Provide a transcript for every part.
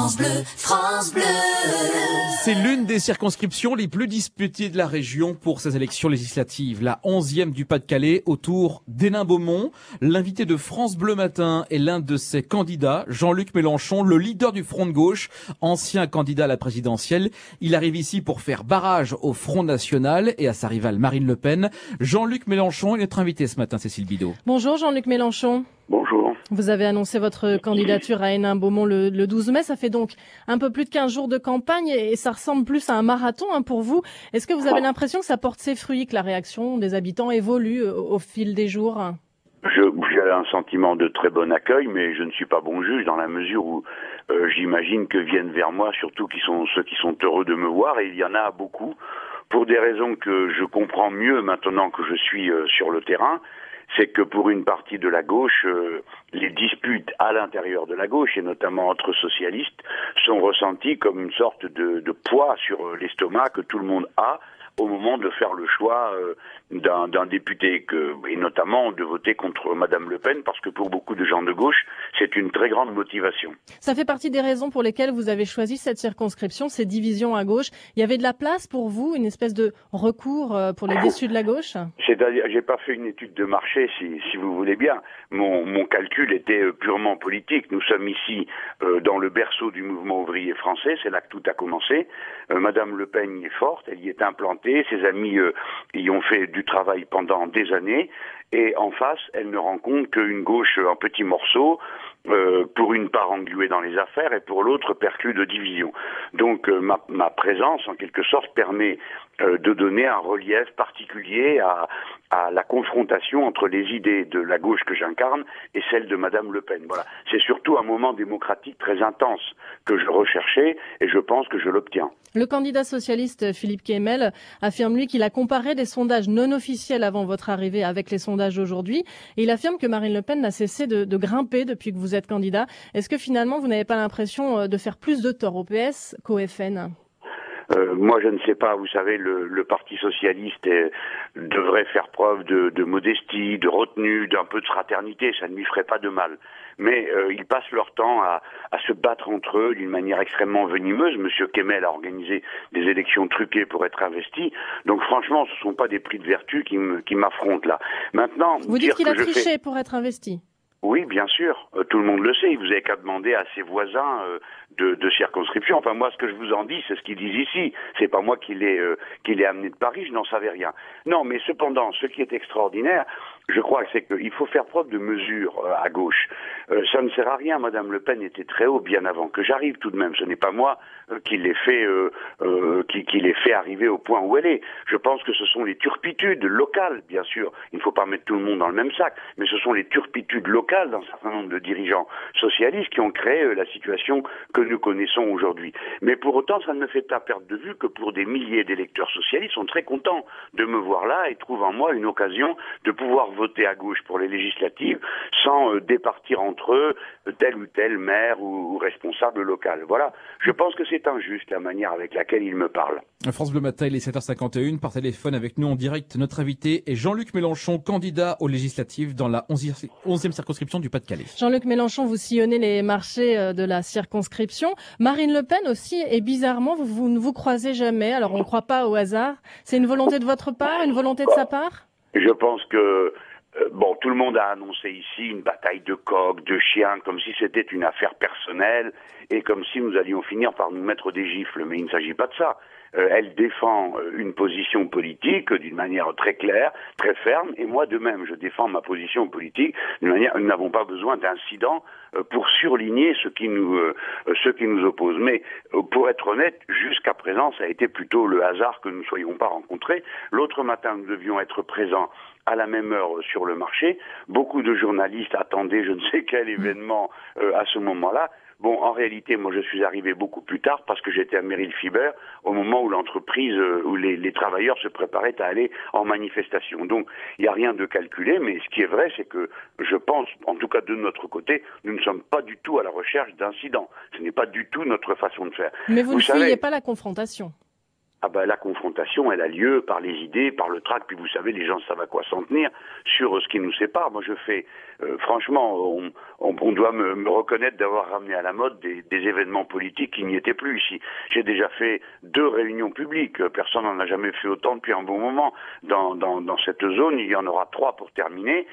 France Bleu, France Bleu. C'est l'une des circonscriptions les plus disputées de la région pour ces élections législatives. La onzième du Pas-de-Calais autour d'Hénin Beaumont. L'invité de France Bleu Matin est l'un de ses candidats, Jean-Luc Mélenchon, le leader du Front de gauche, ancien candidat à la présidentielle. Il arrive ici pour faire barrage au Front National et à sa rivale Marine Le Pen. Jean-Luc Mélenchon est notre invité ce matin, Cécile Bidot. Bonjour Jean-Luc Mélenchon. Bonjour. Vous avez annoncé votre candidature à Hénin-Beaumont le, le 12 mai. Ça fait donc un peu plus de 15 jours de campagne et ça ressemble plus à un marathon hein, pour vous. Est-ce que vous avez l'impression que ça porte ses fruits, que la réaction des habitants évolue euh, au, au fil des jours? J'ai un sentiment de très bon accueil, mais je ne suis pas bon juge dans la mesure où euh, j'imagine que viennent vers moi surtout qui sont ceux qui sont heureux de me voir et il y en a beaucoup pour des raisons que je comprends mieux maintenant que je suis euh, sur le terrain. C'est que pour une partie de la gauche, euh, les disputes à l'intérieur de la gauche, et notamment entre socialistes, sont ressenties comme une sorte de, poids sur euh, l'estomac que tout le monde a au moment de faire le choix euh, d'un député, que, et notamment de voter contre Madame Le Pen, parce que pour beaucoup de gens de gauche, c'est une très grande motivation. Ça fait partie des raisons pour lesquelles vous avez choisi cette circonscription, ces divisions à gauche. Il y avait de la place pour vous, une espèce de recours euh, pour les déçus de la gauche? C'est-à-dire, j'ai pas fait une étude de marché, si, si vous voulez bien. Mon, mon calcul était euh, purement politique. Nous sommes ici euh, dans le berceau du mouvement ouvrier français. C'est là que tout a commencé. Euh, Madame Le Pen y est forte, elle y est implantée. Ses amis euh, y ont fait du travail pendant des années. Et en face, elle ne rencontre qu'une gauche en petits morceaux, euh, pour une part engluée dans les affaires et pour l'autre perclue de division. Donc euh, ma, ma présence, en quelque sorte, permet euh, de donner un relief particulier à, à la confrontation entre les idées de la gauche que j'incarne et celles de Madame Le Pen. Voilà, c'est surtout un moment démocratique très intense que je recherchais et je pense que je l'obtiens. Le candidat socialiste Philippe Kemel affirme lui qu'il a comparé des sondages non officiels avant votre arrivée avec les sondages aujourd'hui et il affirme que Marine Le Pen n'a cessé de, de grimper depuis que vous êtes candidat. Est-ce que finalement vous n'avez pas l'impression euh, de faire plus de tort au PS qu'au FN Euh, moi, je ne sais pas. Vous savez, le, le Parti socialiste euh, devrait faire preuve de, de modestie, de retenue, d'un peu de fraternité. Ça ne lui ferait pas de mal. Mais euh, ils passent leur temps à, à se battre entre eux d'une manière extrêmement venimeuse. Monsieur Kemel a organisé des élections truquées pour être investi. Donc, franchement, ce ne sont pas des prix de vertu qui m'affrontent là. Maintenant, Vous dites qu'il a fais- triché pour être investi. Oui, bien sûr. Euh, tout le monde le sait. Vous avez qu'à demander à ses voisins euh, de, de circonscription. Enfin, moi, ce que je vous en dis, c'est ce qu'ils disent ici. C'est pas moi qui l'ai euh, amené de Paris. Je n'en savais rien. Non, mais cependant, ce qui est extraordinaire, je crois, c'est qu'il faut faire preuve de mesure euh, à gauche. Euh, ça ne sert à rien. Madame Le Pen était très haut bien avant que j'arrive. Tout de même, ce n'est pas moi euh, qui l'ai fait qui, fait arriver au point où elle est. Je pense que ce sont les turpitudes locales, bien sûr. Il ne faut pas mettre tout le monde dans le même sac, mais ce sont les turpitudes locales d'un certain nombre de dirigeants socialistes qui ont créé la situation que nous connaissons aujourd'hui. Mais pour autant, ça ne me fait pas perdre de vue que pour des milliers d'électeurs socialistes sont très contents de me voir là et trouvent en moi une occasion de pouvoir voter à gauche pour les législatives sans euh, départir entre eux tel ou tel maire ou responsable local. Voilà. Je pense que c'est injuste la manière avec laquelle ils me parlent. France Bleu Matin, il est 7h51. Par téléphone avec nous en direct, notre invité est Jean-Luc Mélenchon, candidat aux législatives dans la 11e, 11e circonscription du Pas-de-Calais. Jean-Luc Mélenchon, vous sillonnez les marchés euh, de la circonscription. Marine Le Pen aussi, et bizarrement, vous, vous ne vous croisez jamais. Alors on ne croit pas au hasard. C'est une volonté de votre part, une volonté de sa part? Je pense que euh, bon, tout le monde a annoncé ici une bataille de coqs, de chiens, comme si c'était une affaire personnelle et comme si nous allions finir par nous mettre des gifles. Mais il ne s'agit pas de ça. Euh, elle défend euh, une position politique d'une manière très claire, très ferme, et moi de même, je défends ma position politique d'une manière. Nous n'avons pas besoin d'incidents euh, pour surligner ce qui nous ce oppose. Mais pour être honnête, jusqu'à présent, ça a été plutôt le hasard que nous ne soyons pas rencontrés. L'autre matin, nous devions être présents à la même heure sur le marché. Beaucoup de journalistes attendaient je ne sais quel événement à ce moment-là. Bon, en réalité, moi, je suis arrivé beaucoup plus tard parce que j'étais à Meryl Fiber au moment où l'entreprise, euh, où les, les travailleurs se préparaient à aller en manifestation. Donc, il n'y a rien de calculé, mais ce qui est vrai, c'est que je pense, en tout cas de notre côté, nous ne sommes pas du tout à la recherche d'incidents. Ce n'est pas du tout notre façon de faire. Mais vous, Vous ne savez- fuyez pas la confrontation. Ah ben la confrontation, elle a lieu par les idées, par le trac, puis vous savez, les gens savent à quoi s'en tenir sur ce qui nous sépare. Moi, je fais, euh, franchement, on, on, doit me, me reconnaître d'avoir ramené à la mode des, des événements politiques qui n'y étaient plus ici. J'ai déjà fait deux réunions publiques, personne n'en a jamais fait autant depuis un bon moment. Dans, dans, dans cette zone, il y en aura trois pour terminer.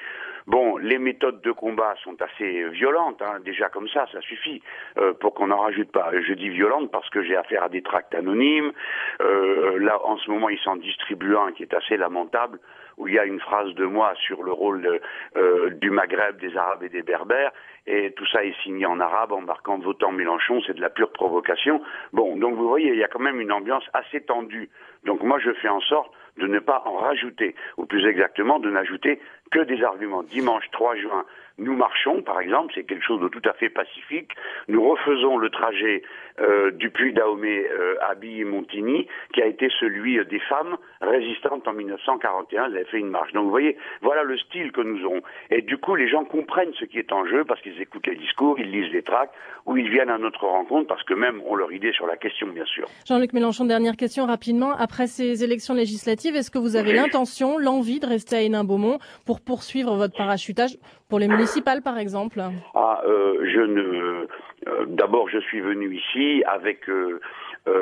Bon, les méthodes de combat sont assez violentes, hein. déjà comme ça, ça suffit euh, pour qu'on n'en rajoute pas. Je dis violentes parce que j'ai affaire à des tracts anonymes. Euh, là, en ce moment, ils s'en distribuent un qui est assez lamentable, où il y a une phrase de moi sur le rôle euh, du Maghreb, des Arabes et des Berbères, et tout ça est signé en arabe en marquant votant Mélenchon, c'est de la pure provocation. Bon, donc vous voyez, il y a quand même une ambiance assez tendue. Donc moi, je fais en sorte de ne pas en rajouter, ou plus exactement de n'ajouter que des arguments. Dimanche 3 juin, nous marchons, par exemple, c'est quelque chose de tout à fait pacifique. Nous refaisons le trajet euh, du Puy d'Ahomey euh, à Billy-Montigny, qui a été celui des femmes résistantes en 1941. Elles avaient fait une marche. Donc vous voyez, voilà le style que nous aurons. Et du coup, les gens comprennent ce qui est en jeu parce qu'ils écoutent les discours, ils lisent les tracts, ou ils viennent à notre rencontre parce que même ont leur idée sur la question, bien sûr. Jean-Luc Mélenchon, dernière question rapidement. Après ces élections législatives, est-ce que vous avez l'intention, l'envie de rester à Hénin-Beaumont pour poursuivre votre parachutage pour les municipales, par exemple? Ah, euh, je ne. Euh, d'abord, je suis venu ici avec euh,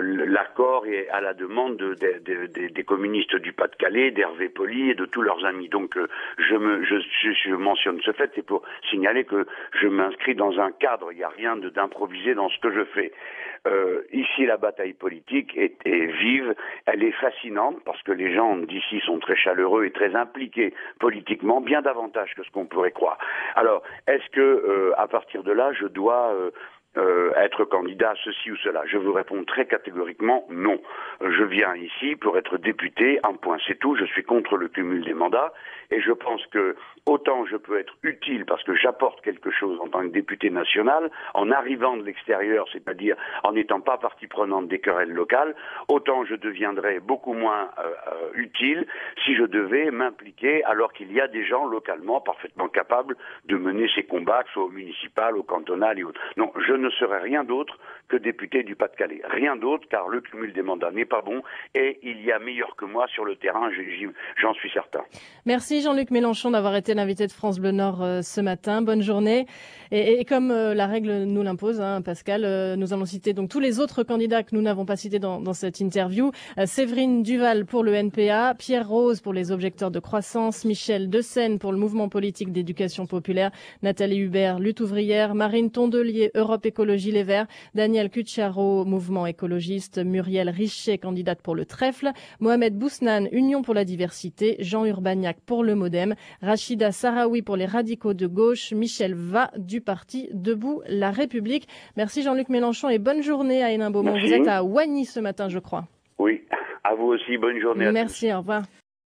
l'accord et à la demande des communistes du Pas-de-Calais, d'Hervé Poli et de tous leurs amis. Donc, je, me, je, je, mentionne ce fait, c'est pour signaler que je m'inscris dans un cadre. Il n'y a rien d'improvisé dans ce que je fais. Euh, ici, la bataille politique est, est, vive, elle est fascinante parce que les gens d'ici sont très chaleureux et très impliqués politiquement, bien davantage que ce qu'on pourrait croire. Alors, est-ce que euh, à partir de là, je dois euh, euh, être candidat à ceci ou cela Je vous réponds très catégoriquement non. Je viens ici pour être député, un point c'est tout, je suis contre le cumul des mandats et je pense que autant je peux être utile parce que j'apporte quelque chose en tant que député national en arrivant de l'extérieur, c'est-à-dire en n'étant pas partie prenante des querelles locales, autant je deviendrais beaucoup moins euh, euh, utile si je devais m'impliquer alors qu'il y a des gens localement parfaitement capables de mener ces combats, que ce soit au municipal, au cantonal et autres. Non, je serais rien d'autre que député du Pas-de-Calais. Rien d'autre car le cumul des mandats n'est pas bon et il y a meilleur que moi sur le terrain, j'en suis certain. Merci Jean-Luc Mélenchon d'avoir été l'invité de France Bleu Nord euh, ce matin. Bonne journée. Et, comme euh, la règle nous l'impose, hein, Pascal, euh, nous allons citer donc tous les autres candidats que nous n'avons pas cités dans, cette interview. Séverine Duval pour le NPA, Pierre Rose pour les objecteurs de croissance, Michel Deseine pour le mouvement politique d'éducation populaire, Nathalie Hubert, lutte ouvrière, Marine Tondelier, Europe Écologie Les Verts, Daniel Cucciaro, mouvement écologiste, Muriel Richet, candidate pour le trèfle, Mohamed Bousnan, Union pour la diversité, Jean Urbaniak pour le Modem, Rachida Sarawi pour les radicaux de gauche, Michel Va du parti Debout la République. Merci Jean-Luc Mélenchon et bonne journée à Hénin-Beaumont. Vous êtes à Wagny ce matin, je crois. Oui, à vous aussi, bonne journée. Merci, au revoir.